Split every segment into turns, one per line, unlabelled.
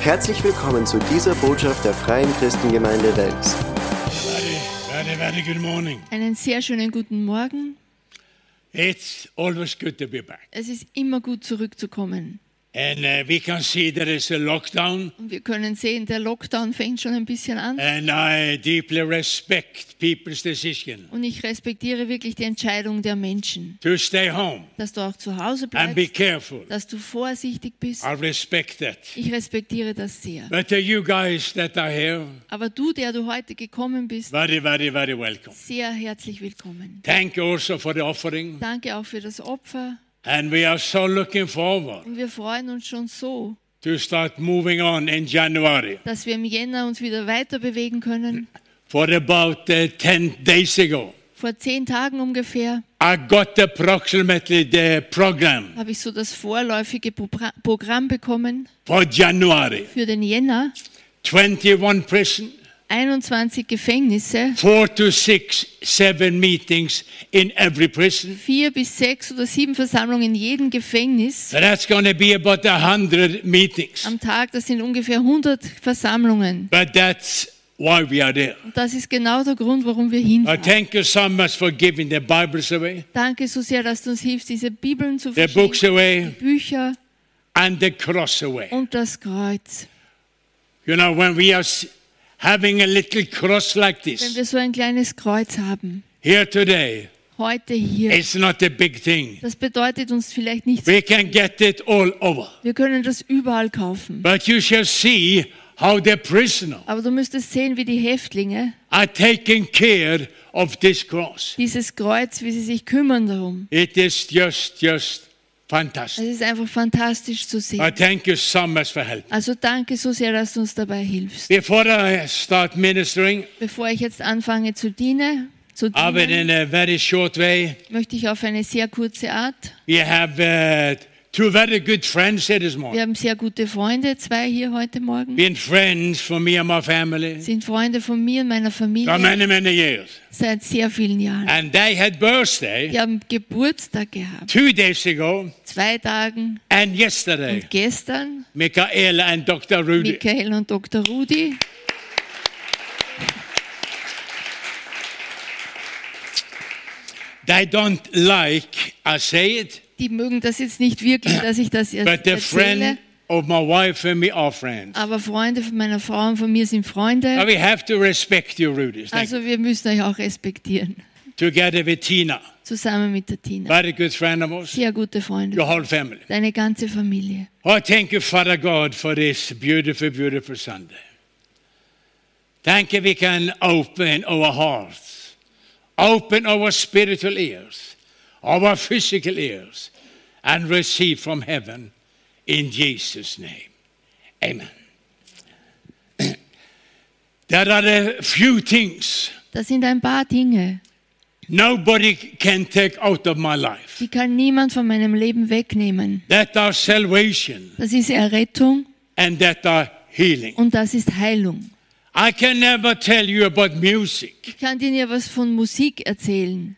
Herzlich willkommen zu dieser Botschaft der Freien Christengemeinde Wels.
Very, very, very good morning.
Einen sehr schönen guten Morgen.
It's always good to be back.
Es ist immer gut zurückzukommen.
And uh, we can see there is a lockdown,
Und wir können sehen, der Lockdown fängt schon ein bisschen an.
and I deeply respect people's decision
Und ich respektiere wirklich die Entscheidung der Menschen,
to stay home
dass du auch zu Hause
and be
bleibst,
careful.
dass du vorsichtig bist.
I respect that.
Ich respektiere das sehr.
But to you guys that are here,
Aber du, der du heute gekommen bist,
very, very, very welcome.
sehr herzlich willkommen.
Thank you also for the offering,
Danke auch für das Opfer.
And we are so looking forward
Und wir freuen uns schon so,
to start moving on in January.
dass wir im Jänner uns wieder weiter bewegen können.
For about uh, 10 days ago,
Vor zehn Tagen ungefähr
I got approximately the program
habe ich so das vorläufige Programm bekommen
for January.
für den Jänner.
21 prison,
21 Gefängnisse,
four to six, seven meetings in every prison.
vier bis sechs oder sieben Versammlungen in jedem Gefängnis
that's going to be about a hundred meetings.
am Tag. Das sind ungefähr 100 Versammlungen.
But that's why we are there.
Und das ist genau der Grund, warum wir
I
hinfahren.
thank you so much for giving the Bibles away,
Danke so sehr, dass du uns hilfst, diese Bibeln zu
the books
verschenken,
away,
Bücher
and the cross away.
und das Kreuz.
You know, when we are having a little cross like
Wenn
this
wir so ein kleines Kreuz haben,
here today,
heute hier,
it's not a big thing.
das bedeutet uns vielleicht nichts.
We can get it all over.
Wir können das überall kaufen.
But you shall see how the prisoner
Aber du müsstest sehen, wie die Häftlinge
are taking care of this cross.
dieses Kreuz, wie sie sich kümmern darum.
It is just, just
Es
fantastic.
ist einfach fantastisch zu
I
sehen.
thank you so much for helping.
Also danke so sehr, dass du uns dabei hilfst.
Before I start ministering,
Bevor ich jetzt anfange zu dienen, zu
I
dienen
in a very short way.
möchte ich auf eine sehr kurze Art.
We have uh, two very good friends here this
Wir
morning.
haben sehr gute Freunde, zwei hier heute Morgen.
Been friends for me and my family
Sind Freunde von mir und meiner
for
Familie
many, many years.
seit sehr vielen Jahren.
And they had birthday
Die haben Geburtstag gehabt.
two days ago
Zwei Tagen
and yesterday.
und gestern.
Michaela and Dr. Rudy.
Michael und Dr. Rudi.
They don't like I say it,
Die mögen das jetzt nicht wirklich, dass ich das jetzt
but the
erzähle.
friend of my wife and me are friends.
Aber Freunde von meiner Frau und von mir sind Freunde.
we have to respect you. Thank
Also wir müssen euch auch respektieren.
you. Together with Tina,
Zusammen mit der Tina.
very good friend of ours,
Sehr gute Freunde.
your whole family.
Deine ganze Familie.
Oh, thank you, Father God, for this beautiful, beautiful Sunday. Thank you, we can open our hearts, open our spiritual ears, our physical ears, and receive from heaven in Jesus' name. Amen. there are a few things
Das sind ein paar Dinge,
nobody can take out of my life.
die kann niemand von meinem Leben wegnehmen.
That are salvation
Das ist Errettung
and that are healing.
und das ist Heilung.
I can never tell you about music.
Ich kann dir ja was von Musik erzählen.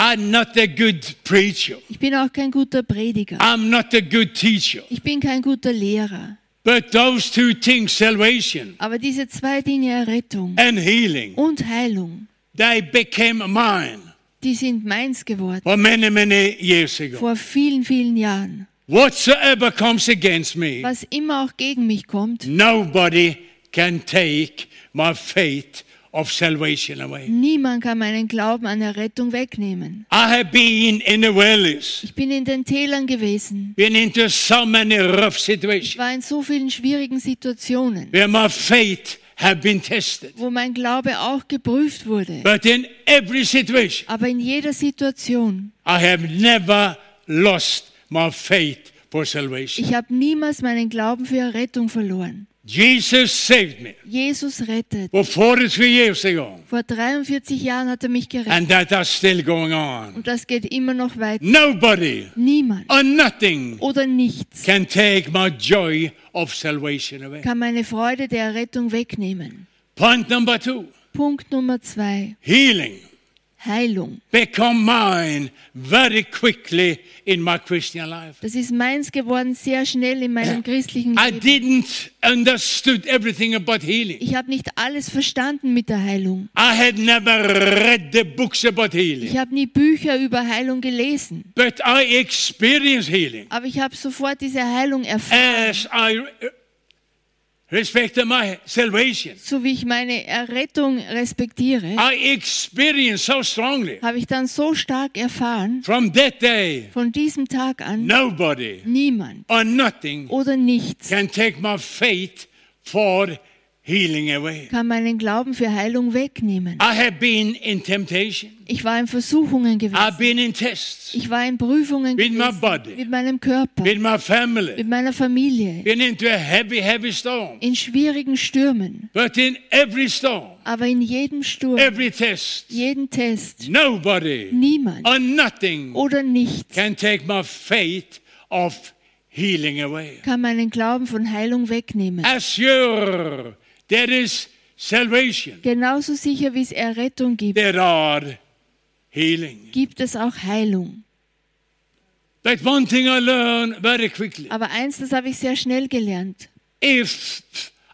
I'm not a good preacher.
Ich bin auch kein guter Prediger.
I'm not a good teacher.
Ich bin kein guter Lehrer.
But those two things, salvation
Aber diese zwei Dinge, Errettung
and healing,
und Heilung,
they became mine
die sind meins geworden.
for many, many years ago.
Vor vielen, vielen Jahren.
Whatsoever comes against me,
Was immer auch gegen mich kommt,
nobody can take my faith of salvation away.
niemand kann meinen Glauben an Errettung wegnehmen.
I have been in the valleys,
Ich bin in den Tälern gewesen.
been into so many rough
Ich
situations
war in so vielen schwierigen Situationen,
where my faith have been tested.
wo mein Glaube auch geprüft wurde.
But in every situation,
Aber in jeder Situation,
I have never lost my faith for salvation.
ich habe niemals meinen Glauben für Errettung verloren.
Jesus saved me
Jesus rettet.
for 43 years ago,
Vor 43 Jahren hat er mich gerettet.
and that is still going on.
Und das geht immer noch weiter.
Nobody
Niemand
or nothing
oder nichts
can take my joy of salvation away.
kann meine Freude der Errettung wegnehmen.
Point number two
Punkt Nummer zwei.
healing.
Heilung.
become mine very quickly in my Christian life.
Das ist meins geworden sehr schnell in meinem christlichen
I
Leben.
didn't understood everything about healing.
Ich habe nicht alles verstanden mit der Heilung.
I had never read the books about healing,
Ich habe nie Bücher über Heilung gelesen.
but I experienced healing
Aber ich habe sofort diese Heilung erfahren.
as I my salvation.
So wie ich meine Errettung respektiere,
I experienced so strongly
habe ich dann so stark erfahren,
from that day.
von diesem Tag an,
Nobody
niemand
or nothing
oder nichts
can take my faith for.
Kann meinen Glauben für Heilung wegnehmen.
I have been in temptation.
Ich war in Versuchungen
I've
gewesen.
been in tests
Ich war in Prüfungen
With my
gewesen.
body.
Mit meinem Körper,
with my family.
mit meiner Familie,
Been into a heavy, heavy storm.
in schwierigen Stürmen.
But in every storm,
Aber in jedem Sturm,
every test,
jeden Test,
nobody
niemand
or nothing
oder nichts
can take my faith of healing away.
kann meinen Glauben von Heilung wegnehmen.
As sure there is salvation,
Genauso sicher wie es Errettung gibt,
there are healing.
gibt es auch Heilung.
But one thing I learned very quickly.
Aber eins, das habe ich sehr schnell gelernt.
If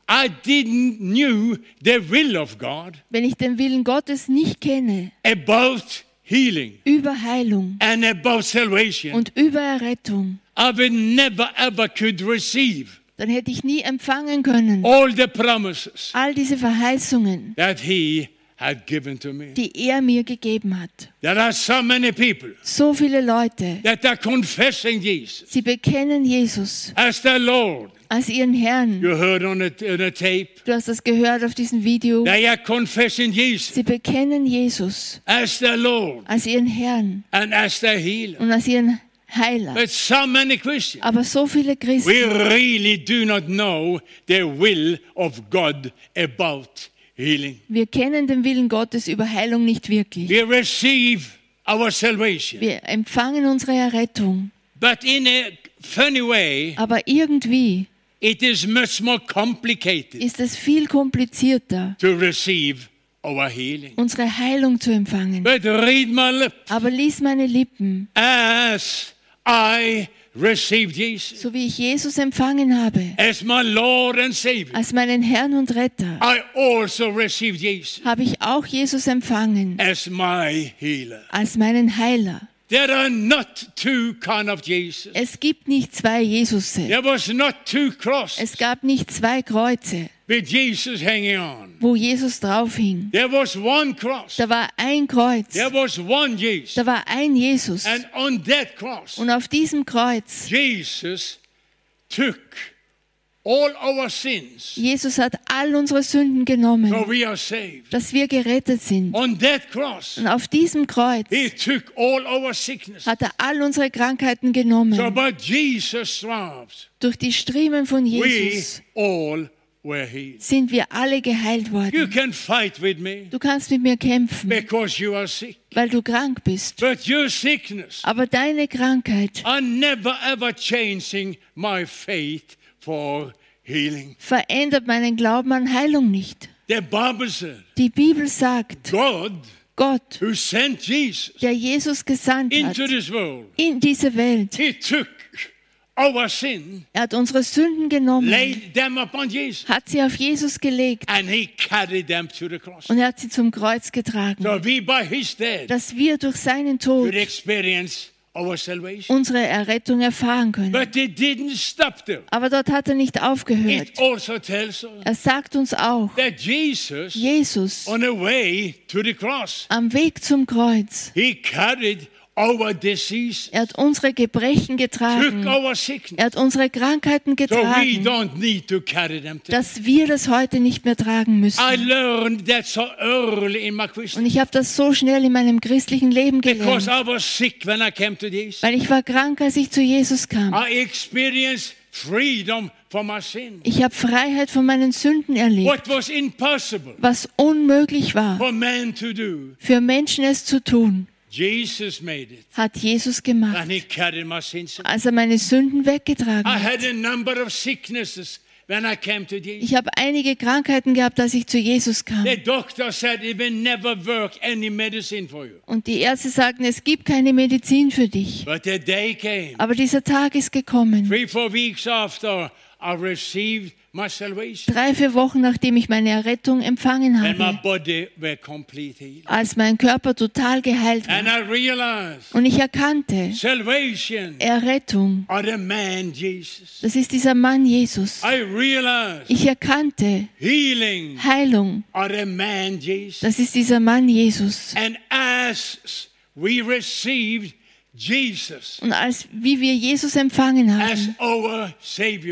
I didn't knew the will of God
Wenn ich den Willen Gottes nicht kenne,
about healing
über Heilung
and about salvation,
und über Errettung,
I would never ever could receive
dann hätte ich nie empfangen können
all the promises
all diese Verheißungen,
that He had given to me.
die er mir gegeben hat.
There are so many people
So viele Leute,
that are confessing Jesus
sie bekennen Jesus
as their Lord.
als ihren Herrn.
You heard on a, on a tape.
Du hast das gehört auf diesem Video.
They are confessing Jesus
Sie bekennen Jesus
as their Lord
als ihren Herrn
and as their healer.
und als ihren Heiler.
But so many Christians,
Aber so viele Christen,
we really do not know the will of God about healing.
wir kennen den Willen Gottes über Heilung nicht wirklich.
We receive our salvation,
Wir empfangen unsere Errettung,
but in a funny way,
aber irgendwie
it is much more complicated
ist es viel komplizierter,
to receive our healing.
unsere Heilung zu empfangen.
But read my lips
Aber lies meine Lippen,
as I received Jesus
so wie ich Jesus empfangen habe,
as my Lord and Savior.
als meinen Herrn und Retter,
I also received Jesus
habe ich auch Jesus empfangen
as my healer.
als meinen Heiler.
There are not two kind of Jesus.
Es gibt nicht zwei Jesusse.
There was not two crosses
Es gab nicht zwei Kreuze,
with Jesus hanging on.
wo Jesus drauf hing.
There was one cross.
Da war ein Kreuz.
There was one Jesus.
Da war ein Jesus.
And on that cross,
Und auf diesem Kreuz,
Jesus took
Jesus hat all unsere Sünden genommen, dass wir gerettet sind.
On that cross,
Und auf diesem Kreuz hat er all unsere Krankheiten
So
genommen. Durch die Striemen von Jesus sind wir alle geheilt
You
worden.
can fight with me
Du kannst mit mir kämpfen,
because you are sick.
weil du krank bist.
But your sickness
Aber deine Krankheit
never ever changing my faith for healing.
verändert meinen Glauben an Heilung nicht.
The Bible said,
Die Bibel sagt,
God
Gott,
who sent Jesus
der Jesus gesandt hat
into this world,
in diese Welt,
He took our sin,
er hat unsere Sünden genommen,
laid them upon Jesus,
hat sie auf Jesus gelegt
and He carried them to the cross.
und er hat sie zum Kreuz getragen,
So we by His death
dass wir durch seinen
could
Tod
experience our salvation.
Unsere Errettung erfahren können.
But it didn't stop there.
Aber dort hat er nicht aufgehört.
Also
Er sagt uns auch,
that Jesus,
Jesus
on the way to the cross,
am Weg zum Kreuz,
He carried
er hat unsere Gebrechen getragen, er hat unsere Krankheiten getragen, dass wir das heute nicht mehr tragen müssen.
So
Und ich habe das so schnell in meinem christlichen Leben gelernt, weil ich war krank, als ich zu Jesus kam.
I experienced freedom.
Ich habe Freiheit von meinen Sünden erlebt,
was
unmöglich war, für Menschen es zu tun. Hat Jesus gemacht, als er meine Sünden
I
weggetragen hat.
had a number of sicknesses when I came to Jesus.
Ich habe einige Krankheiten gehabt, als ich zu Jesus kam.
The doctor said it will never work any medicine for you.
Und die Ärzte sagten, es gibt keine Medizin für dich.
But the day came,
Aber dieser Tag ist gekommen.
three, four weeks after I received
Drei, vier Wochen nachdem ich meine Errettung empfangen habe, als mein Körper total geheilt
And
war.
I realized
Und ich erkannte,
salvation
Errettung, das ist dieser Mann Jesus. Ich erkannte, Heilung, das ist dieser Mann Jesus.
And as we received Jesus
Und als wie wir Jesus empfangen haben,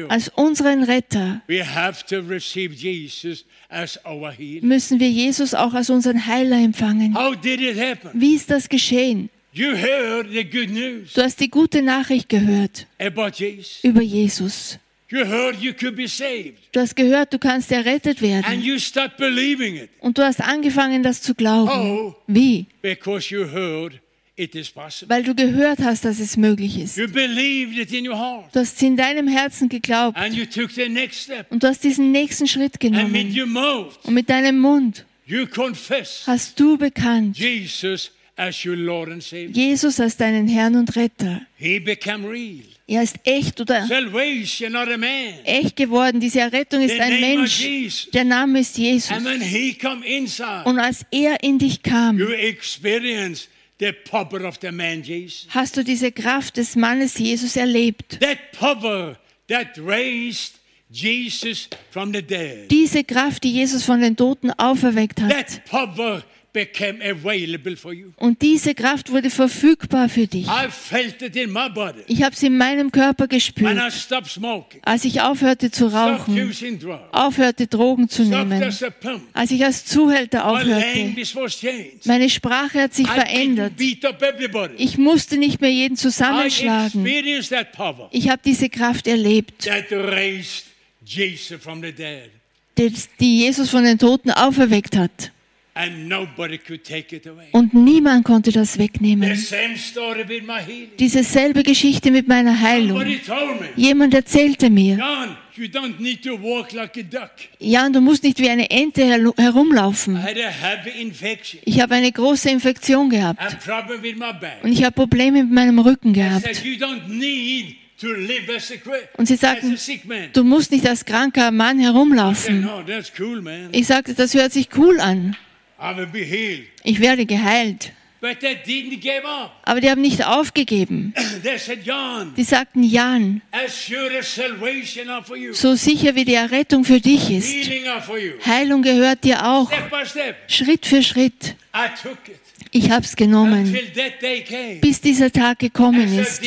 als unseren Retter, müssen wir Jesus auch als unseren Heiler empfangen. Wie ist das geschehen?
You heard the good news
Du hast die gute Nachricht gehört über Jesus.
You heard you could be saved.
Du hast gehört, du kannst errettet
And
werden.
you start believing it.
Und du hast angefangen, das zu glauben. Wie?
because you heard.
Weil du gehört hast, dass es möglich ist. Du hast in deinem Herzen geglaubt. Und du hast diesen nächsten Schritt genommen. Und mit deinem Mund hast du bekannt,
Jesus
als deinen Herrn und Retter. Er ist echt oder echt geworden. Diese Errettung ist ein Mensch. Der Name ist Jesus. Und als er in dich kam,
you experience the power of the man Jesus.
hast du diese Kraft des Mannes Jesus erlebt.
That power that raised Jesus from the dead.
Diese Kraft, die Jesus von den Toten auferweckt hat.
That power became available for you.
Und diese Kraft wurde verfügbar für dich.
I felt it in my body.
Ich habe sie in meinem Körper gespürt,
stopped smoking,
als ich aufhörte zu rauchen, aufhörte Drogen zu nehmen, als ich als Zuhälter aufhörte. Meine Sprache hat sich verändert. Ich musste nicht mehr jeden zusammenschlagen. Ich habe diese Kraft erlebt,
that raised Jesus from the dead.
die die Jesus von den Toten auferweckt hat. Und niemand konnte das wegnehmen. Diese selbe Geschichte mit meiner Heilung. Jemand erzählte mir. Jan, du musst nicht wie eine Ente herumlaufen. Ich habe eine große Infektion gehabt und ich habe Probleme mit meinem Rücken gehabt. Und sie sagten, du musst nicht als kranker Mann herumlaufen. Ich sagte, das hört sich cool an. Ich werde geheilt.
But they didn't give up.
Aber die haben nicht aufgegeben.
They said, John,
Die sagten, Jan,
as sure as salvation are for you,
so sicher wie die Errettung für dich ist. Heilung gehört dir auch. Schritt für Schritt. Ich habe es genommen, bis dieser Tag gekommen ist.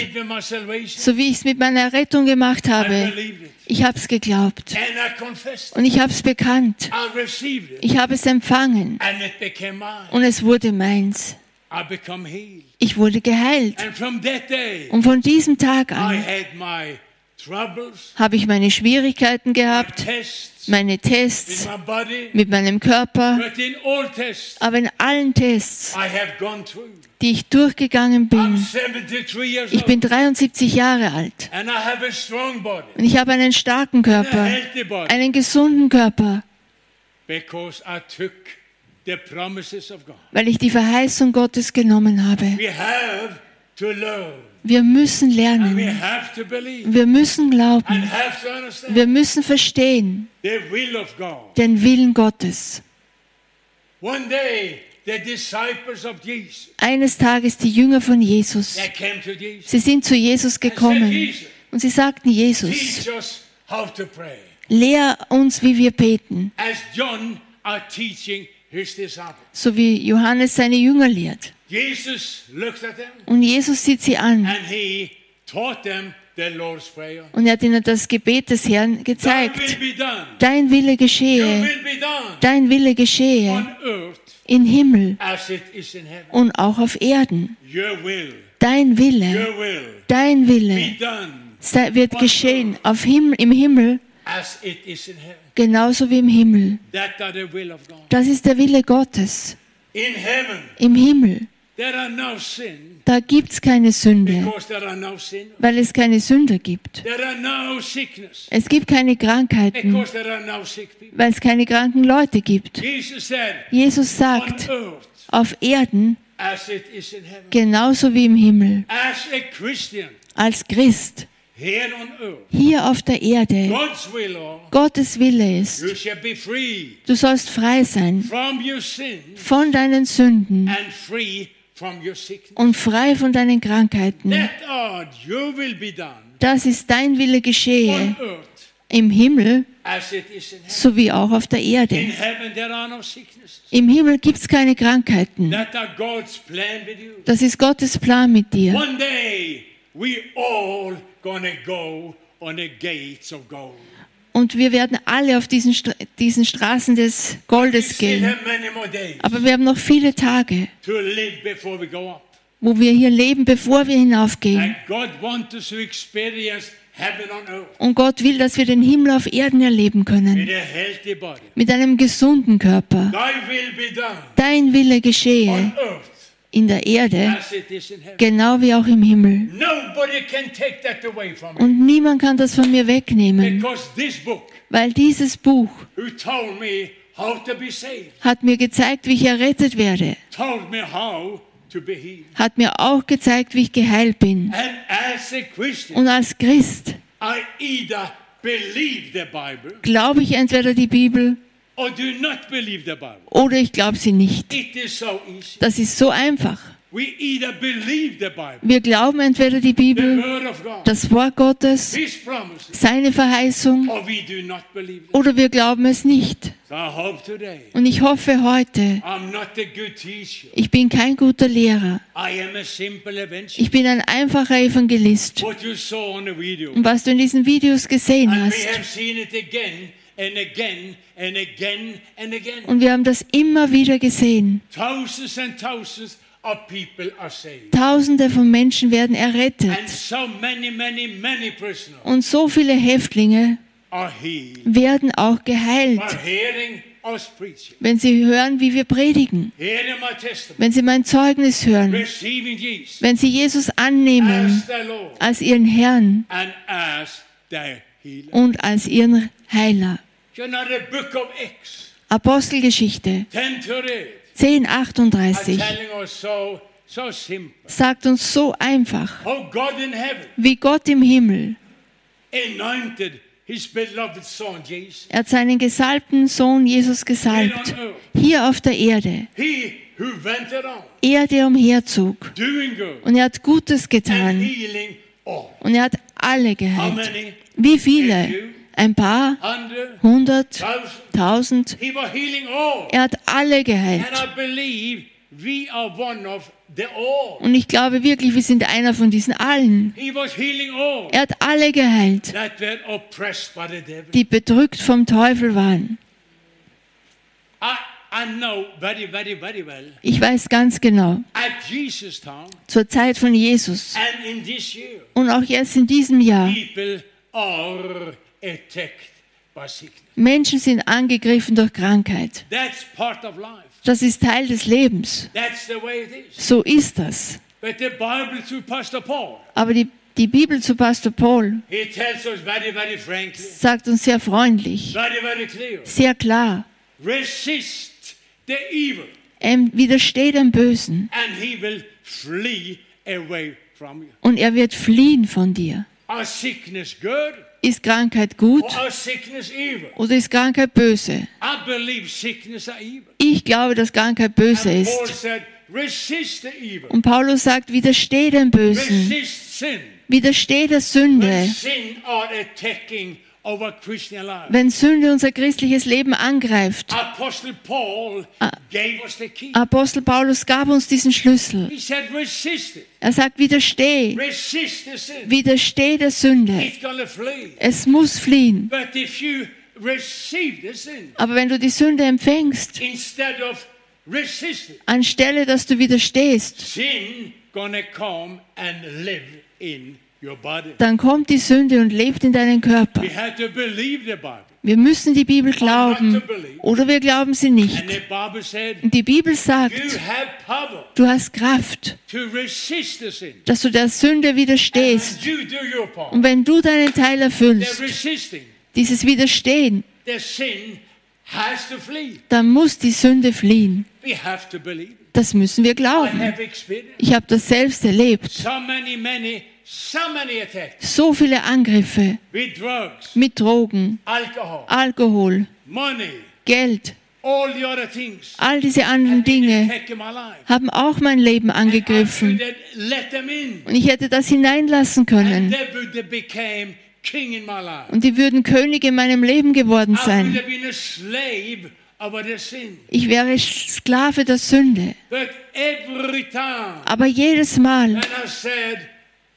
So wie ich es mit meiner Errettung gemacht habe. Ich habe es geglaubt. Und ich habe es bekannt. Ich habe es empfangen. Und es wurde meins.
I become healed.
Ich wurde geheilt.
And from that day,
Und von diesem Tag
I
an
had my troubles,
habe ich meine Schwierigkeiten gehabt,
tests
meine
with
Tests
my body.
mit meinem Körper. Aber in allen Tests,
I have gone through,
die ich durchgegangen bin,
73 years
ich bin
old.
73 Jahre alt.
And I have a strong body,
Und ich habe einen starken
a
Körper,
healthy body,
einen gesunden Körper,
because I took
weil ich die Verheißung Gottes genommen habe.
We have to learn,
Wir müssen lernen. Wir müssen glauben. Wir müssen verstehen den Willen Gottes. Eines Tages die Jünger von Jesus, sie sind zu Jesus gekommen und sie sagten, Jesus, lehr uns, wie wir beten,
As John are teaching.
So wie Johannes seine Jünger lehrt. Und Jesus sieht sie an. und er hat ihnen das Gebet des Herrn gezeigt. Dein Wille geschehe, dein Wille geschehe. Himmel.
in heaven.
und auch auf Erden. Dein Wille, dein Wille wird geschehen auf Himmel, im Himmel
as it is in heaven.
genauso wie im Himmel. Das ist der Wille Gottes im Himmel. da gibt es keine Sünde, weil es keine Sünder gibt. Es gibt keine Krankheiten, weil es keine kranken Leute gibt.
Jesus
sagt, auf Erden genauso wie im Himmel. Als Christ hier auf der Erde Gottes Wille ist. Du sollst frei sein von deinen Sünden und frei von deinen Krankheiten. Das ist dein Wille geschehe im Himmel sowie auch auf der Erde. Im Himmel gibt es keine Krankheiten. Das ist Gottes Plan mit dir.
We all gonna go on the gates of gold.
Und wir werden alle auf diesen, Stra diesen Straßen des Goldes gehen. Aber wir haben noch viele Tage, wo wir hier leben, bevor wir hinaufgehen. Und Gott will, dass wir den Himmel auf Erden erleben können. Mit einem gesunden Körper. Dein Wille
on
geschehe in der Erde, genau wie auch im Himmel. Und niemand kann das von mir wegnehmen, weil dieses Buch hat mir gezeigt, wie ich errettet werde. Hat mir auch gezeigt, wie ich geheilt bin. Und als Christ glaube ich entweder die Bibel
or do not believe the Bible.
oder ich glaube sie nicht.
It is so easy.
Das ist so einfach.
We either believe the Bible,
Wir glauben entweder die Bibel, das Wort Gottes, seine Verheißung, oder wir glauben es nicht. Und ich hoffe heute, ich bin kein guter Lehrer. Ich bin ein einfacher Evangelist. Und was du in diesen Videos gesehen hast,
and again and again and again.
und wir haben das immer wieder gesehen.
Thousands and thousands of people are saved.
Tausende von Menschen werden errettet. Und so viele Häftlinge werden auch geheilt, wenn sie hören, wie wir predigen, wenn sie mein Zeugnis hören, wenn sie Jesus annehmen als ihren Herrn und als ihren Heiler. Apostelgeschichte
10 to read,
10,
are
38
telling us so, so simple.
sagt uns so einfach, wie Gott im Himmel, er hat seinen gesalbten Sohn Jesus gesalbt, hier auf der Erde. Er, der umherzog. Und er hat Gutes getan. Und er hat alle geheilt. Wie viele? Ein paar? Hundert? Tausend? Er hat alle geheilt. Und ich glaube wirklich, wir sind einer von diesen allen. Er hat alle geheilt, die bedrückt vom Teufel waren. Ich weiß ganz genau, zur Zeit von Jesus und auch jetzt in diesem Jahr, Menschen sind angegriffen durch Krankheit. Das ist Teil des Lebens. So ist das. Aber die, die Bibel zu Pastor Paul
very, very frankly,
sagt uns sehr freundlich,
very,
sehr klar,
Resist the evil,
er widersteht dem Bösen
and he will flee away from you.
und er wird fliehen von dir.
Are sickness good
Ist Krankheit gut oder ist Krankheit böse? Ich glaube, dass Krankheit böse ist. Und Paulus sagt, widersteh dem Bösen, widersteh der
When
Sünde.
sin are attacking.
Wenn Sünde unser christliches Leben angreift. Apostel Paulus gab uns diesen Schlüssel. Er sagt, widersteh, widersteh der Sünde. Es muss fliehen.
But if you receive the sin
Aber wenn du die Sünde empfängst, anstelle dass du widerstehst,
sin gonna come and live in.
Dann kommt die Sünde und lebt in deinen Körper. Wir müssen die Bibel glauben oder wir glauben sie nicht. Und die Bibel sagt, du hast Kraft, dass du der Sünde widerstehst. Und wenn du deinen Teil erfüllst, dieses Widerstehen, dann muss die Sünde fliehen. Das müssen wir glauben. Ich habe das selbst erlebt.
So
viele Angriffe mit Drogen, Alkohol, Geld,
all
diese anderen Dinge haben auch mein Leben angegriffen. Und ich hätte das hineinlassen können. Und die würden Könige in meinem Leben geworden sein. Ich wäre Sklave der Sünde. Aber jedes Mal,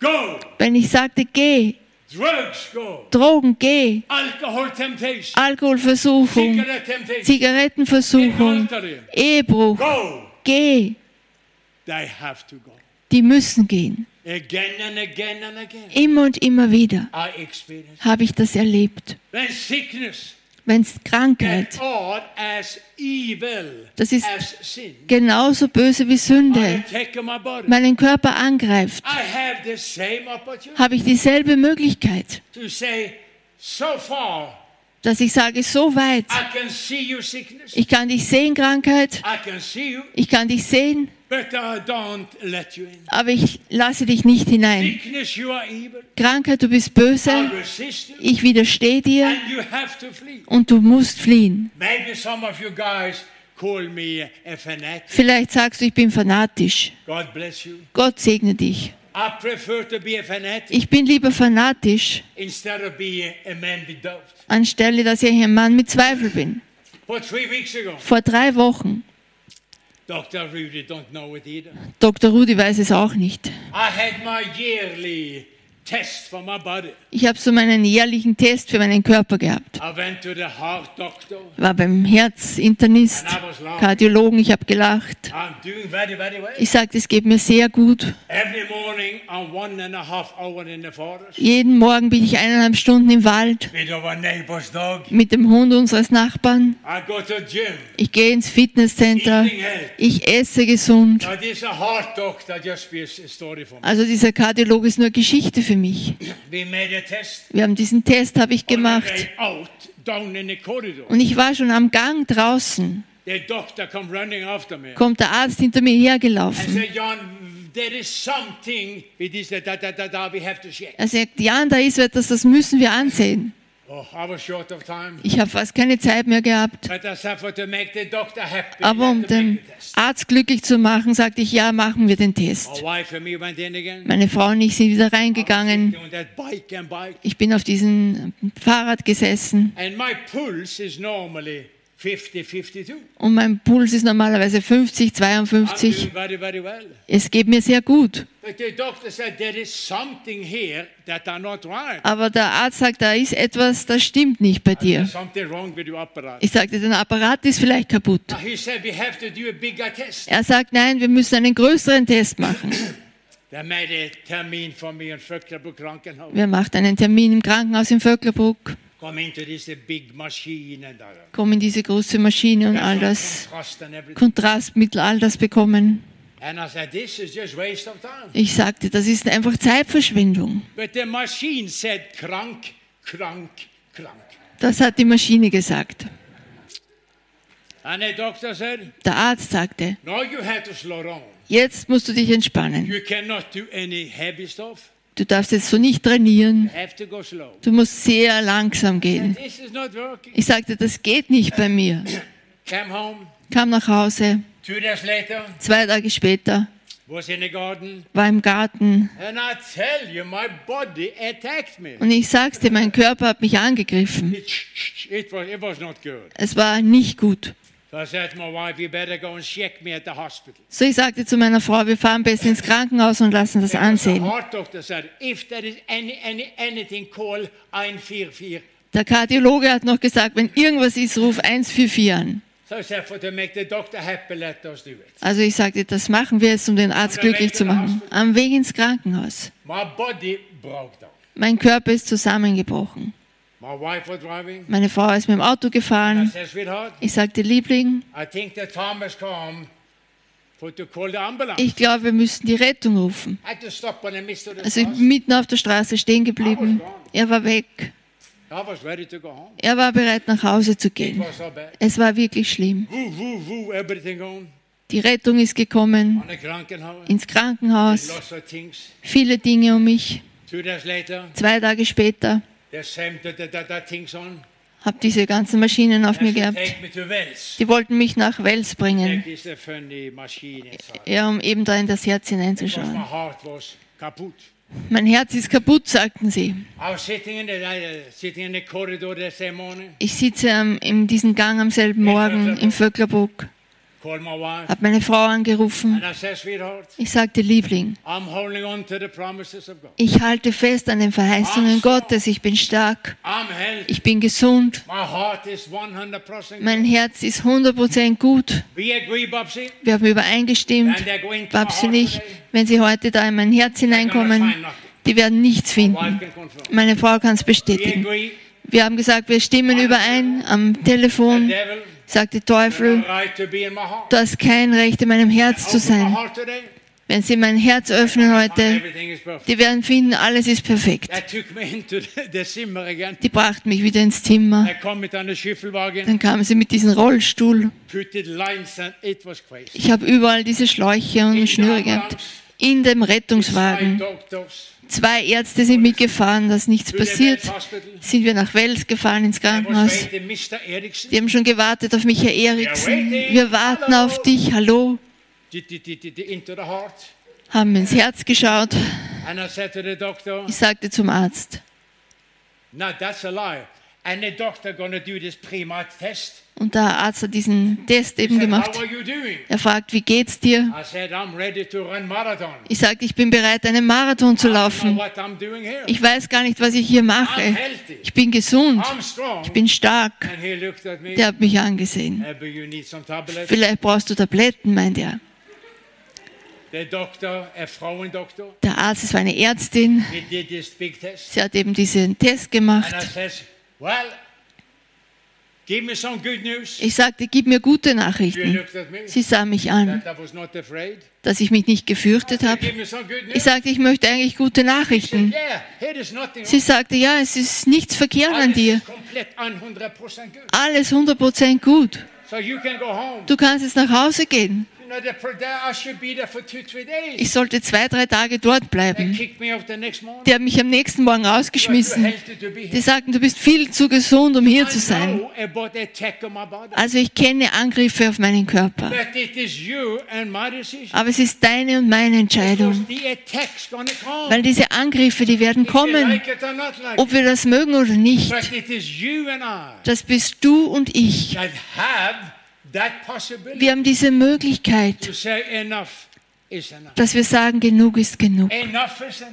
go,
wenn ich sagte, geh,
drugs go,
Drogen, geh, Alkoholversuchung, Zigarettenversuchung, Ehebruch,
go,
geh, die müssen gehen.
Again and again and again.
Immer und immer wieder habe ich das erlebt.
When sickness
Wenn es Krankheit Das ist- genauso böse wie Sünde. Meinen Körper angreift, habe ich dieselbe Möglichkeit, dass ich sage, so weit, ich kann dich sehen, Krankheit, ich kann dich sehen, aber ich lasse dich nicht hinein. Krankheit, du bist böse, ich widerstehe dir und du musst fliehen.
Maybe some of you guys call me a fanatic.
Vielleicht sagst du, ich bin fanatisch.
God bless you.
Gott segne dich.
I prefer to be a fanatic
Ich bin lieber fanatisch,
instead of being a man with doubt.
anstelle dass ich ein Mann mit Zweifel bin.
But three weeks ago,
Vor drei Wochen,
Dr. Rudy don't know it either.
Dr. Rudi weiß es auch nicht.
I had my yearly
Ich habe so meinen jährlichen Test für meinen Körper gehabt. War beim Herzinternist, Kardiologen, ich habe gelacht.
I'm doing very, very well.
Ich sagte, es geht mir sehr gut. Jeden Morgen bin ich eineinhalb Stunden im Wald mit dem Hund unseres Nachbarn. Ich gehe ins Fitnesscenter. Ich esse gesund. Also dieser Kardiologe ist nur Geschichte für mich.
Test.
Wir haben diesen Test, habe ich gemacht. Und ich war schon am Gang draußen. Kommt der Arzt hinter mir hergelaufen. Er sagt, Jan, da ist etwas, das müssen wir ansehen.
Oh.
Ich habe fast keine Zeit mehr gehabt. Aber um den. Arzt glücklich zu machen, sagte ich, ja, machen wir den Test. Meine Frau und ich sind wieder reingegangen. Ich bin auf diesem Fahrrad gesessen
And my pulse is normally 50, 52.
und mein Puls ist normalerweise 50,
I'm
52.
doing very, very well.
Es geht mir sehr gut. Aber der Arzt sagt, da ist etwas, das stimmt nicht bei dir. Ich sagte, dein Apparat ist vielleicht kaputt. Er sagt, nein, wir müssen einen größeren Test machen. Wir machen einen Termin im Krankenhaus in Vöcklerbruck, Kommen in diese große Maschine und all das
everything.
Kontrastmittel, all das bekommen. Ich sagte, das ist einfach Zeitverschwendung. Das hat die Maschine gesagt. Der Arzt sagte, jetzt musst du dich entspannen. Du darfst jetzt so nicht trainieren. Du musst sehr langsam gehen. Ich sagte, das geht nicht bei mir. Kam nach Hause. Zwei Tage später war im Garten. Und ich sag's dir, mein Körper hat mich angegriffen. Es war nicht gut.
So
ich sagte zu meiner Frau, wir fahren besser ins Krankenhaus und lassen das ansehen.
heart doctor said, if there is any, any, anything, call 144.
Der Kardiologe hat noch gesagt, wenn irgendwas ist, ruf 144 an. Also ich sagte, das machen wir jetzt, um den Arzt glücklich zu machen. Am Weg ins Krankenhaus. Mein Körper ist zusammengebrochen. Meine Frau ist mit dem Auto gefahren. Ich sagte, Liebling, ich glaube, wir müssen die Rettung rufen. Also ich bin mitten auf der Straße stehen geblieben. Er war weg. Er war bereit, nach Hause zu gehen. Es war wirklich schlimm. Die Rettung ist gekommen ins Krankenhaus. Viele Dinge um mich. Zwei Tage später habe diese ganzen Maschinen auf mir gehabt. Die wollten mich nach Wels bringen, ja, um eben da in das Herz hineinzuschauen. Mein Herz ist kaputt, sagten sie.
Uh.
Ich sitze in diesem Gang am selben Morgen im Vöcklerburg, Habe meine Frau angerufen. Ich sagte, Liebling, ich halte fest an den Verheißungen Gottes. Ich bin stark, ich bin gesund,
My heart is 100%
mein Herz ist 100% gut. Wir haben übereingestimmt, Babsi und ich, wenn sie heute da in mein Herz hineinkommen, die werden nichts finden. Meine Frau kann es bestätigen. Wir haben gesagt, wir stimmen überein am Telefon, sagte
has
Teufel, du hast kein Recht in meinem Herz zu sein. Wenn sie mein Herz öffnen heute, die werden finden, alles ist perfekt. Die brachten mich wieder ins Zimmer. Dann kamen sie mit diesem Rollstuhl. Ich habe überall diese Schläuche und Schnüre gehabt. In dem Rettungswagen. Zwei Ärzte sind mitgefahren, dass nichts passiert. Sind wir nach Wels gefahren ins Krankenhaus. Die haben schon gewartet auf mich, Herr Eriksen. Wir warten auf dich. Hallo. Haben ins Herz geschaut. Ich sagte zum Arzt. Und der Arzt hat diesen Test eben gemacht. Er fragt, wie geht's dir? Ich sagte, ich bin bereit, einen Marathon zu laufen. Ich weiß gar nicht, was ich hier mache. Ich bin gesund. Ich bin stark. Der hat mich angesehen.
"Uh, but you need some tablets.
Vielleicht brauchst du Tabletten, meint er.
Doctor, a Frauendoktor,
Der Arzt, es war eine Ärztin. Sie hat eben diesen Test gemacht.
well, give me some good news.
Ich sagte, gib mir gute Nachrichten. Sie sah mich an, dass ich mich nicht gefürchtet habe. Ich sagte, ich möchte eigentlich gute Nachrichten. Sie sagte, ja, es ist nichts verkehrt an dir.
It's complete 100% good.
Alles 100% gut. Du kannst jetzt nach Hause gehen. Ich sollte zwei, drei Tage dort bleiben. Die haben mich am nächsten Morgen rausgeschmissen. Die sagten, du bist viel zu gesund, um hier zu sein. Also ich kenne Angriffe auf meinen Körper. Aber es ist deine und meine Entscheidung. Weil diese Angriffe, die werden kommen, ob wir das mögen oder nicht. Das bist du und ich. Wir haben diese Möglichkeit, dass wir sagen, genug ist genug.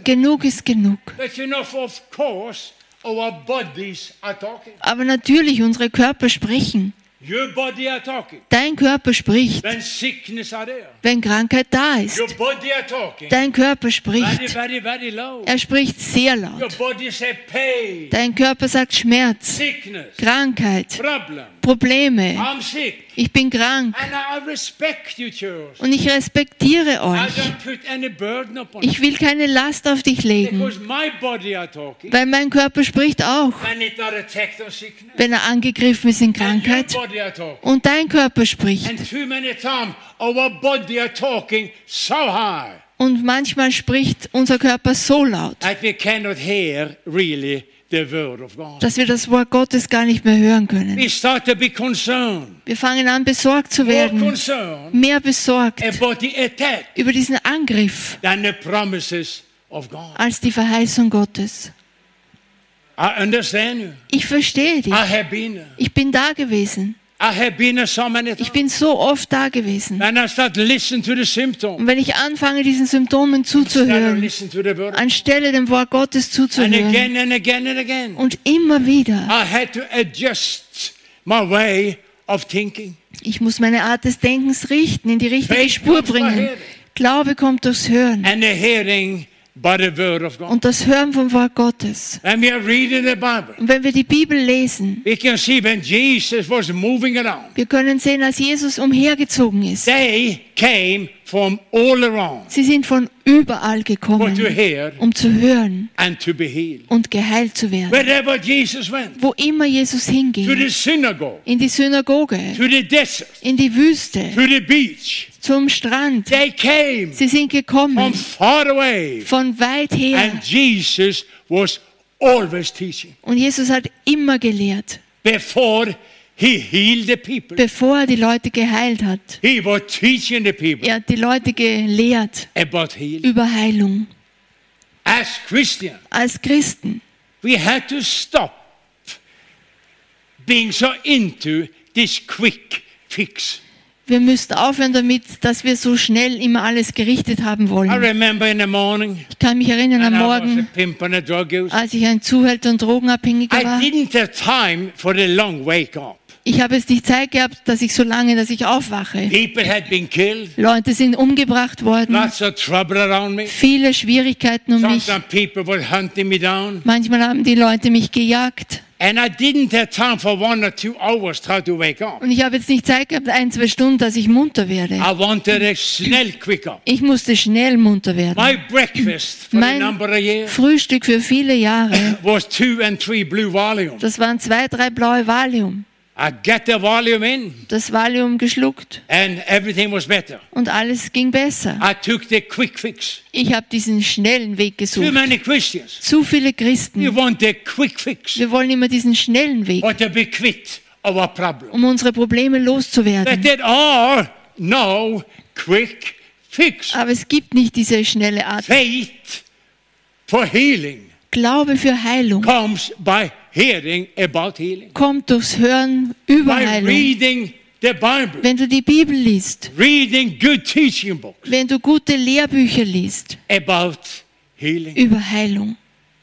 Genug ist genug. Aber natürlich, unsere Körper sprechen. Dein Körper spricht, wenn Krankheit da ist. Dein Körper spricht. Er spricht sehr laut. Dein Körper sagt Schmerz, Krankheit. Probleme. Ich bin krank. Und ich respektiere euch. Ich will keine Last auf dich legen, weil mein Körper spricht auch, wenn er angegriffen ist in Krankheit. Und dein Körper spricht. Und manchmal spricht unser Körper so laut,
that we cannot hear really
dass wir das Wort Gottes gar nicht mehr hören können. Wir fangen an, besorgt zu werden, mehr besorgt über diesen Angriff als die Verheißung Gottes.
I understand you.
Ich verstehe dich.
I have been,
Ich bin da gewesen. Ich bin so oft da gewesen.
When I start listening to the symptoms,
Und wenn ich anfange, diesen Symptomen zuzuhören, anstelle dem Wort Gottes zuzuhören und immer wieder. Ich muss meine Art des Denkens richten, in die richtige Spur bringen. Glaube kommt durchs Hören
And the hearing by the word of God.
und das Hören vom Wort Gottes. Und wenn wir die Bibel lesen,
We can see when Jesus was moving around,
wir können sehen, als Jesus umhergezogen ist.
they came from all around
Sie sind von überall gekommen, um zu hören und geheilt zu werden. Wo immer Jesus hinging, in die Synagoge, in die Wüste, zum Strand.
they came
Sie sind
from
gekommen
far away.
von weit her.
And Jesus was always teaching
Und Jesus hat immer gelehrt,
before he healed the people.
bevor er die Leute geheilt hat.
He was teaching the people
Er hat die Leute gelehrt
about healing.
über Heilung.
As Christians,
Als Christen
we had to stop being so into this quick fix.
Wir müssten aufhören damit, dass wir so schnell immer alles gerichtet haben wollen.
morning,
Ich kann mich erinnern am Morgen, als ich ein Zuhälter und Drogenabhängiger war. Ich habe jetzt nicht Zeit gehabt, dass ich so lange, dass ich aufwache. Leute sind umgebracht worden. Viele Schwierigkeiten um mich.
Sometimes people were hunting me down.
Manchmal haben die Leute mich gejagt.
And I didn't have time for one or two hours try to wake up.
Und ich habe jetzt nicht Zeit gehabt, ein, zwei Stunden, dass ich munter werde. Ich musste schnell munter werden.
My breakfast for a
Mein
number of years
Frühstück für viele Jahre,
was two and three blue volumes.
das waren zwei, drei blaue Valium.
I get the volume in
Das Valium geschluckt
and everything was better.
und alles ging besser.
I took the quick fix.
Ich habe diesen schnellen Weg
Too
gesucht.
many Christians.
Zu viele
You
Christen.
want the quick fix
Wir wollen immer diesen schnellen Weg,
or to be quit our problem.
um unsere Probleme
But
loszuwerden.
there are no quick fix.
Aber es gibt nicht diese schnelle Art.
Faith for healing
Glaube für Heilung
comes by hearing about healing.
kommt durchs Hören über
By
Heilung.
reading the Bible,
Wenn du die Bibel liest,
reading good teaching books
wenn du gute Lehrbücher liest
about healing.
über Heilung.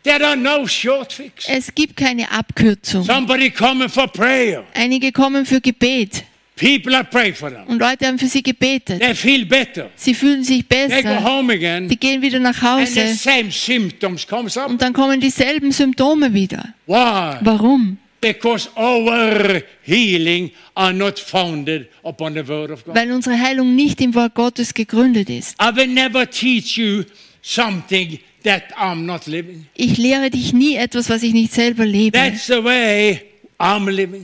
There are no short fix.
Es gibt keine Abkürzung.
Somebody coming for prayer.
Einige kommen für Gebet
People are praying for them.
und Leute haben für sie gebetet.
They feel better.
Sie fühlen sich
They go
besser.
home again
Die gehen wieder nach
and the
Hause und dann kommen dieselben Symptome wieder.
Why?
Warum?
Because our healing are not founded upon the word of God.
Weil unsere Heilung nicht im Wort Gottes gegründet ist.
I will never teach you something that I'm not living.
Ich lehre dich nie etwas, was ich nicht selber lebe.
That's the way.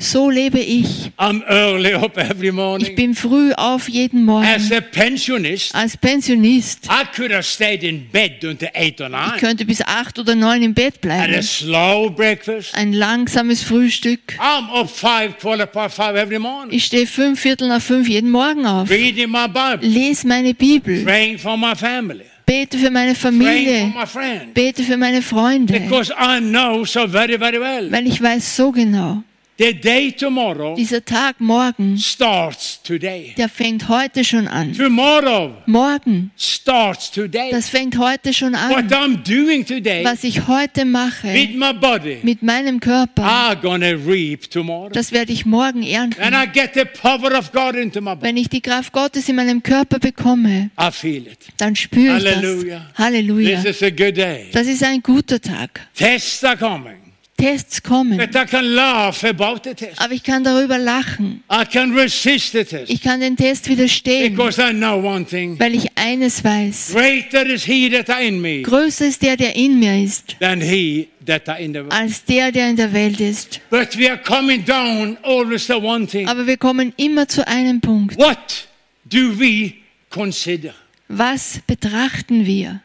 So lebe ich.
I'm early up every
Ich bin früh auf jeden
As
Morgen.
a pensionist,
Als Pensionist.
I could have stayed in bed until eight or
Ich könnte bis acht oder neun im Bett bleiben.
a slow breakfast.
Ein langsames Frühstück.
I'm up five, quarter past five every morning.
Ich stehe fünf Viertel nach fünf jeden Morgen auf.
Reading my Bible.
Lese meine Bibel.
Praying for my family.
Bete für meine Familie.
for my friends.
Bete für meine Freunde.
Because I know so very, very well.
Weil ich weiß so genau,
The day tomorrow
dieser Tag morgen,
starts today.
der fängt heute schon an.
Tomorrow
Morgen,
starts today.
das fängt heute schon
What
an.
I'm doing today
Was ich heute mache
with my body,
mit meinem Körper,
I'm gonna reap tomorrow.
das werde ich morgen
And
ernten.
I get the power of God into my body.
Wenn ich die Kraft Gottes in meinem Körper bekomme,
I feel it.
dann spüre ich das.
Halleluja.
Halleluja.
This is a good day.
Das ist ein guter Tag.
Tests are coming.
Tests kommen.
But I can laugh about the test.
Aber ich kann darüber lachen.
I can resist the test.
Ich kann den Test widerstehen,
Because I know one thing.
weil ich eines weiß.
Greater is he that are in me
Größer ist der, der in mir ist, als der, der in der Welt ist.
But we are coming down always to one thing.
Aber wir kommen immer zu einem Punkt.
What do we consider?
Was betrachten wir?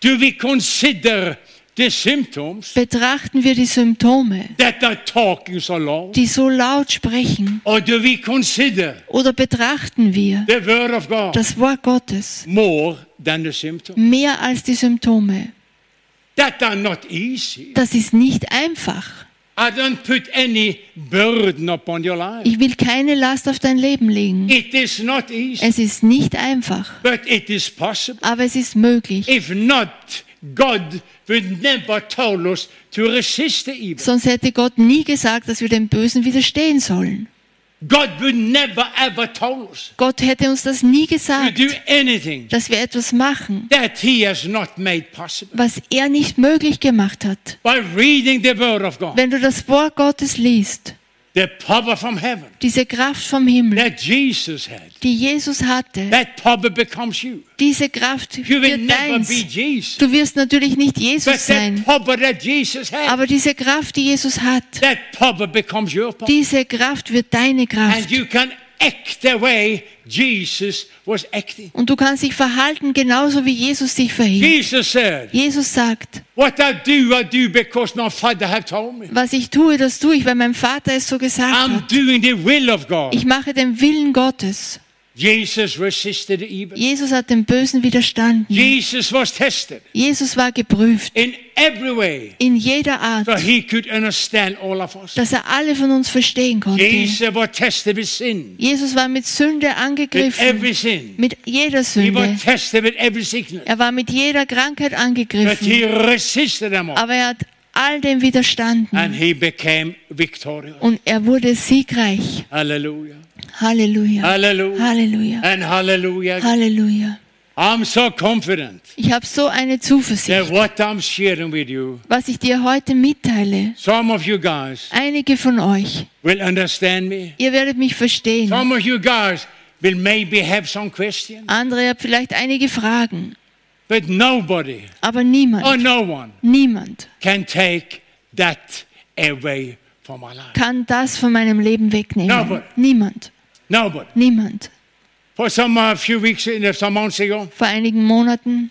Do we consider
Betrachten wir die Symptome,
that are talking so loud?
die so laut sprechen? Oder betrachten wir das Wort Gottes mehr als die Symptome? Das ist nicht einfach.
I don't put any burden upon your life.
Ich will keine Last auf dein Leben legen. Es ist nicht einfach,
but it is possible.
aber es ist möglich.
If not, God would never told us to resist the evil.
Sonst hätte Gott nie gesagt, dass wir dem Bösen widerstehen sollen.
God would never ever told us
Gott hätte uns das nie
to
gesagt,
do anything
dass wir etwas machen,
that He has not made possible.
was er nicht möglich gemacht hat.
By reading the Word of God,
Wenn du das Wort Gottes liest,
the power from heaven
diese Kraft vom Himmel,
that Jesus had,
die Jesus hatte,
that power becomes you.
diese Kraft
You will
wird
never
deins.
be Jesus.
Du wirst natürlich nicht
But
Jesus
that
sein,
power that Jesus had,
aber diese Kraft, die Jesus hat,
that power becomes your power.
diese Kraft wird deine
And
Kraft.
you can act the way Jesus was acting.
Und du kannst dich verhalten genauso wie Jesus sich verhielt.
Jesus said,
Jesus sagt,
What I do, I do because my Father have told me.
was ich tue, das tue ich, weil mein Vater es so gesagt
I'm
hat.
doing the will of God.
Ich mache den Willen Gottes.
Jesus
hat dem Bösen widerstanden.
Jesus was tested
Jesus war geprüft
in every way
in jeder Art,
so he could understand all of us.
dass er alle von uns verstehen konnte.
Jesus was tested with sin,
Jesus war mit Sünde
with
angegriffen,
every sin.
mit jeder
He was
Sünde.
tested with every sickness.
Er war mit jeder Krankheit angegriffen, aber er hat all dem widerstanden und er wurde siegreich.
Hallelujah.
Halleluja.
Hallelujah.
Halleluja.
And hallelujah.
Halleluja.
I'm so confident
Ich habe so eine
that
Zuversicht,
what I'm sharing with you,
was ich dir heute mitteile.
some of you guys
Einige von euch,
will understand me.
ihr werdet mich verstehen.
Some of you guys will maybe have some questions,
Andere haben vielleicht einige Fragen,
but nobody
aber
or
niemand,
no one
niemand
can take that away from my life.
kann das von meinem Leben wegnehmen.
Nobody.
Niemand,
Nobody.
niemand.
For some a few weeks, uh, some months ago,
Vor einigen Monaten,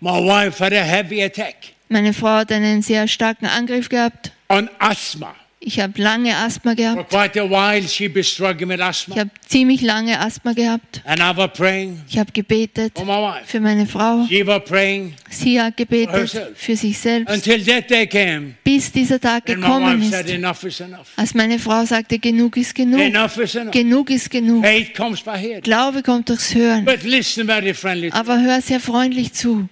my wife had a heavy attack
meine Frau hat einen sehr starken Angriff gehabt.
on asthma.
Ich habe lange Asthma
For
gehabt.
quite a while, she been struggling with
Ich
asthma,
habe ziemlich lange Asthma gehabt.
and I was praying
Ich habe gebetet
for my wife.
für meine Frau.
She was praying
Sie hat gebetet für sich selbst,
until that day came,
bis dieser Tag
and my
gekommen
wife said,
ist.
"Enough is enough.
Als meine Frau sagte, genug ist genug.
Enough is enough."
Genug ist genug.
Faith comes by hearing.
Glaube kommt durchs Hören.
But listen very friendly.
Aber hör sehr freundlich zu.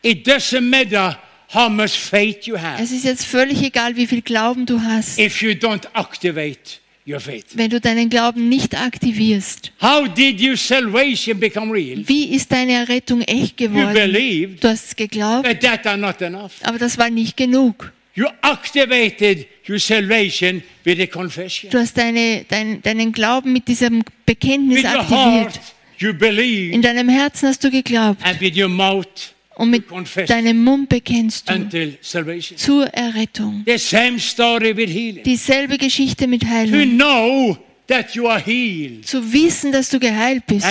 It doesn't matter how much faith you have
Es ist jetzt völlig egal, wie viel Glauben du hast,
if you don't activate your faith.
wenn du deinen Glauben nicht aktivierst.
How did your salvation become real?
Wie ist deine Errettung echt
You
geworden?
believed,
Du hast geglaubt,
but that are not enough.
aber das war nicht genug.
You activated your salvation with a confession.
Du hast deine, dein, deinen Glauben mit diesem
With
Bekenntnis
your
aktiviert.
heart, you believe,
In deinem Herzen hast du geglaubt
and with your mouth
und mit deinem Mund bekennst du zur Errettung. Dieselbe Geschichte mit Heilung. Zu wissen, dass du geheilt bist,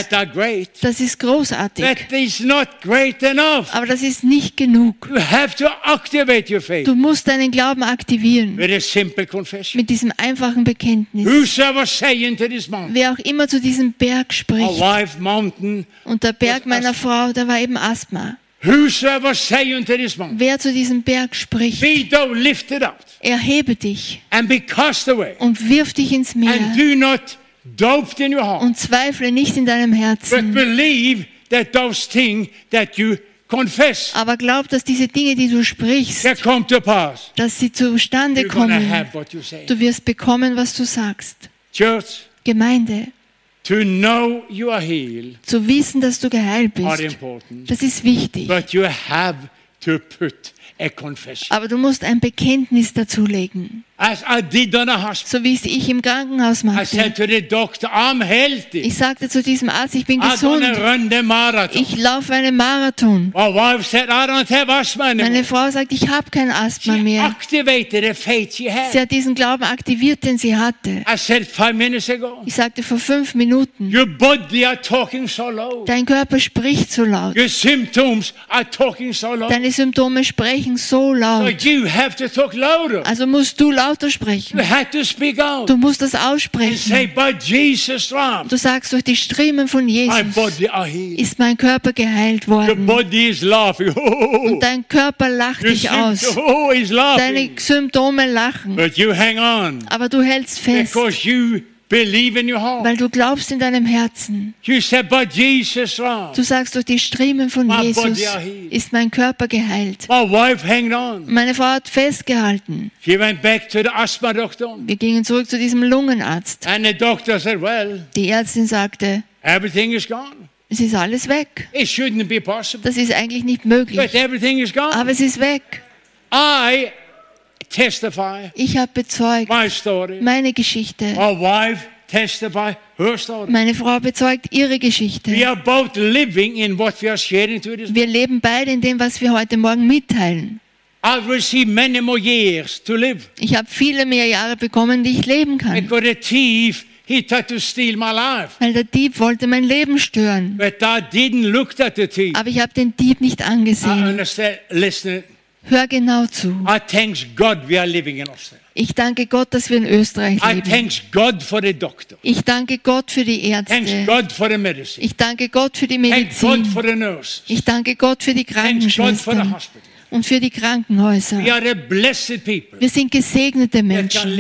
das ist großartig.
That is not great enough.
Aber das ist nicht genug.
You have to activate your faith
Du musst deinen Glauben aktivieren mit diesem einfachen Bekenntnis. Wer auch immer zu diesem Berg spricht, und der Berg meiner? Frau, da war eben Asthma.
Whosoever say unto this mountain,
Wer zu diesem Berg spricht,
be thou lifted up
erhebe dich
and be cast away,
und wirf dich ins
and
Meer
do not doubt in your heart,
und zweifle nicht in deinem
but
Herzen.
believe that those things that you confess
Aber glaub, dass diese Dinge, die du sprichst,
come to pass.
dass sie zustande
You're
kommen.
have what you say.
Du wirst bekommen, was du sagst.
Church,
Gemeinde,
to know you are healed
zu wissen, dass du geheilt bist, das ist wichtig.
but you have to put a confession.
Aber du musst ein Bekenntnis dazulegen. So wie es ich im Krankenhaus
I
machte.
said to the doctor, I'm healthy.
Ich sagte zu diesem Arzt, ich bin gesund. Ich laufe einen Marathon.
My wife said, I don't have asthma
Meine. Frau sagt, ich habe kein Asthma mehr. Sie hat diesen Glauben aktiviert, den sie hatte.
I said five minutes ago,
Ich sagte vor fünf Minuten,
your body are talking so low.
dein Körper spricht so laut.
Your symptoms are talking so low.
Deine Symptome sprechen so laut.
you have to talk louder.
Also musst du lauter sprechen.
You have to speak out
Du musst das
and
aussprechen. Du sagst, durch die Striemen von Jesus ist mein Körper geheilt worden. Und dein Körper lacht dich aus.
oh,
Deine. Symptome lachen. Aber du hältst fest,
because you believe in your heart.
weil du glaubst in deinem Herzen.
You said, by Jesus' love,
Du sagst, durch die Striemen von
My
Jesus ist mein Körper geheilt.
my wife hanged on.
Meine Frau hat festgehalten. Wir gingen zurück zu diesem Lungenarzt.
And the doctor said, well,
Die Ärztin sagte,
everything is gone.
es ist alles weg.
It shouldn't be possible.
Das ist eigentlich nicht möglich.
But everything is gone.
Aber es ist weg.
I
Ich habe bezeugt
my story.
meine Geschichte. Meine Frau bezeugt ihre Geschichte. Wir leben beide in dem, was wir heute Morgen mitteilen. Ich habe viele mehr Jahre bekommen, die ich leben kann.
Because the thief, he tried to steal my life.
Weil der Dieb wollte mein Leben stören.
But I didn't look at the thief.
Aber ich habe den Dieb nicht
I
angesehen.
understand. Listen,
Hör genau zu.
I thank God we are living in Austria.
Ich danke Gott, dass wir in Österreich
I
leben. Ich danke Gott für die
Thanks
Ärzte.
God for the medicine.
Ich danke Gott für die Medizin.
for the nurses.
Ich danke Gott für die
Thanks God for the
Krankenschwestern und für die Krankenhäuser. Wir sind gesegnete Menschen,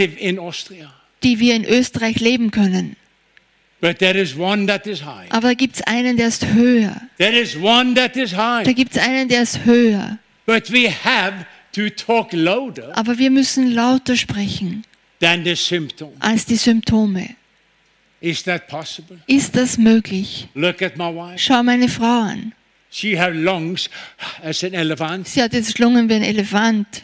die wir in Österreich leben können.
But there is one that is high.
Aber da gibt es einen, der ist höher.
There is one that is
Da gibt es einen, der ist höher.
But we have to talk louder
Aber wir müssen lauter sprechen
than the symptom.
als die Symptome.
Is that possible?
Ist das möglich?
Look at my wife.
Schau meine Frau an.
She have lungs as an elephant.
Sie hat jetzt Schlungen wie ein Elefant.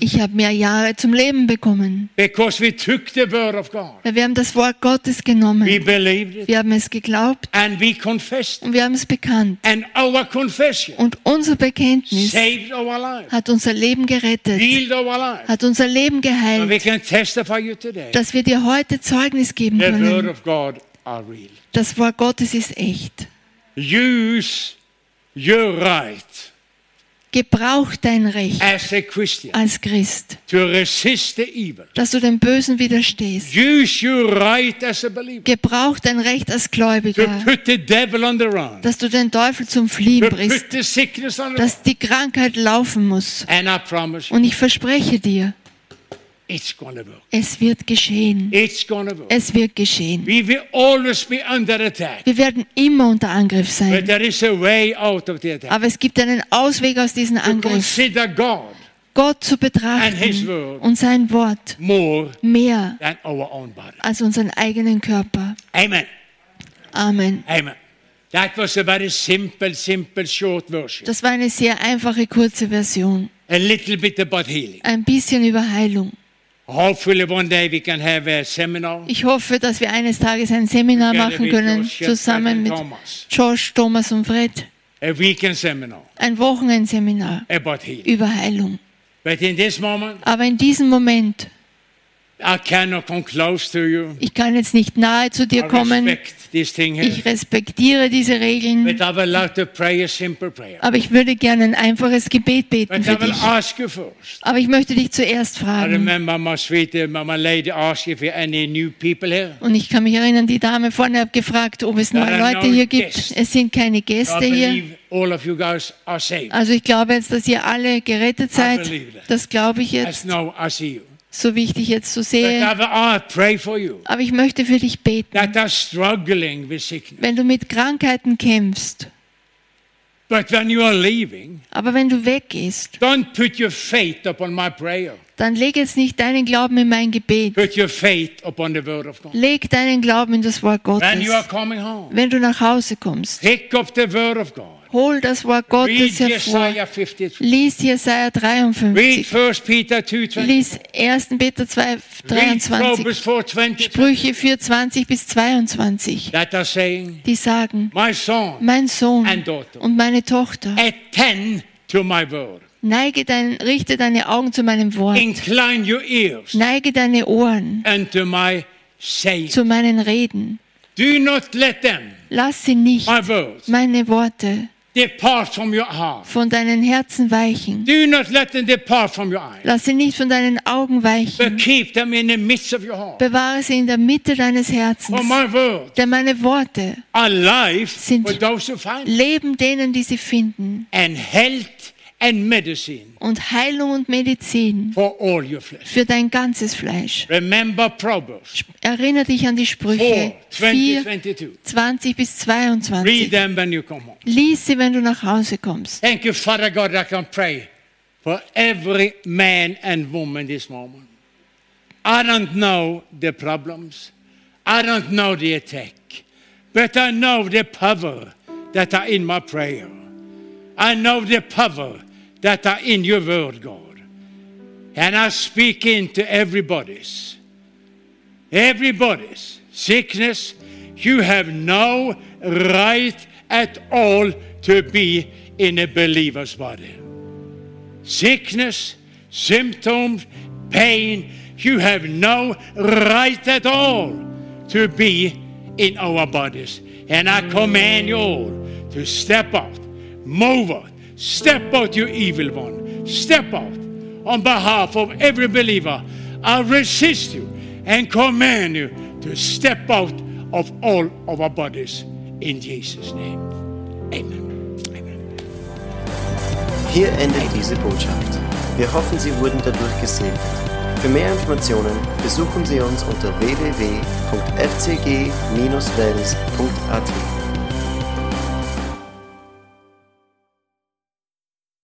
Ich habe mehr Jahre zum Leben bekommen.
because we took the word of God.
Weil wir haben das Wort Gottes
We
genommen.
believed it
Wir haben es geglaubt
and we confessed.
und wir haben es bekannt.
And our confession
Und unser Bekenntnis
saved our life,
hat unser Leben gerettet,
healed our life.
hat unser Leben
So we
geheilt,
can testify you today.
dass wir dir heute Zeugnis geben
The word
können.
of God are real.
Das Wort Gottes ist echt.
Use your right
Gebrauch dein Recht als Christ, dass du dem Bösen widerstehst.
Use your right as a believer
Gebrauch dein Recht als Gläubiger,
put the devil on the run,
dass du den Teufel zum Fliehen bringst, dass die Krankheit laufen muss. Und ich verspreche dir. Es wird geschehen.
It's gonna work.
Es wird geschehen.
We will always be under attack,
Wir werden immer unter Angriff sein.
there is a way out of the attack.
Aber es gibt einen Ausweg aus diesem Angriff. Gott zu
And his
betrachten
word.
und sein Wort mehr
than our own body.
als unseren eigenen Körper.
Amen.
Amen.
Amen. That was a very simple, simple, short version.
Das war eine sehr einfache, kurze Version.
A little bit about healing.
Ein bisschen über Heilung.
Hopefully, one day we can have a seminar.
Ich hoffe, dass wir eines Tages ein Seminar machen können, zusammen mit. Josh, Thomas und Fred.
A weekend seminar
Ein Wochenendseminar über Heilung.
But in this moment,
Aber in diesem Moment, ich kann jetzt nicht nahe zu dir kommen. Ich respektiere diese Regeln. Aber ich würde gerne ein einfaches Gebet beten für dich. Aber ich möchte dich zuerst fragen.
uh.
Und ich kann mich erinnern, die Dame vorne hat gefragt, ob es neue Leute hier gibt. Es sind keine Gäste hier. Also ich glaube jetzt, dass ihr alle gerettet seid. Das glaube ich jetzt, so wie ich dich jetzt so sehe. Aber ich möchte für dich beten. Wenn du mit Krankheiten kämpfst, aber wenn du weggehst, dann leg jetzt nicht deinen Glauben in mein Gebet. Leg deinen Glauben in das Wort Gottes. Wenn du nach Hause kommst, hol das Wort Gottes hervor.
Jesaja 53.
Lies Jesaja
Read
53.
1 Peter 2.20.
Lies 1. Peter 2,
Read
23.
Proverbs 4.20.
Sprüche 4, 20 bis 22.
That are saying,
Die sagen, mein Sohn und meine Tochter, neige dein, richte deine Augen zu meinem Wort. Neige deine Ohren zu meinen Reden. Lass sie nicht, meine Worte,
depart from your heart.
von deinen Herzen weichen.
Do not let them depart from your eyes.
Lass sie nicht von deinen Augen
But
weichen.
keep them in the midst of your heart.
Bewahre sie in der Mitte deines
For
Herzens. Denn meine Worte Sind- leben denen, die sie finden.
and health and medicine
und Heilung und Medizin
for all your flesh.
für dein ganzes Fleisch.
Remember Proverbs
Erinnere dich an die Sprüche 4,
20, 22.
20 bis
Read them when you come home.
Lies sie, wenn du nach Hause kommst.
Thank you, Father God, I can pray for every man and woman this moment. I don't know the problems. I don't know the attack. But I know the power that are in my prayer. I know the power that are in your word, God. And I speak into everybody's, everybody's sickness. You have no right at all to be in a believer's body. Sickness, symptoms, pain, you have no right at all to be in our bodies. And I command you all to step out, move out, step out, you evil one. Step out on behalf of every believer. I resist you and command you to step out of all of our bodies in Jesus' name. Amen. Amen.
Hier endet diese Botschaft. Wir hoffen, Sie wurden dadurch gesegnet. Für mehr Informationen besuchen Sie uns unter www.fcg-wells.at.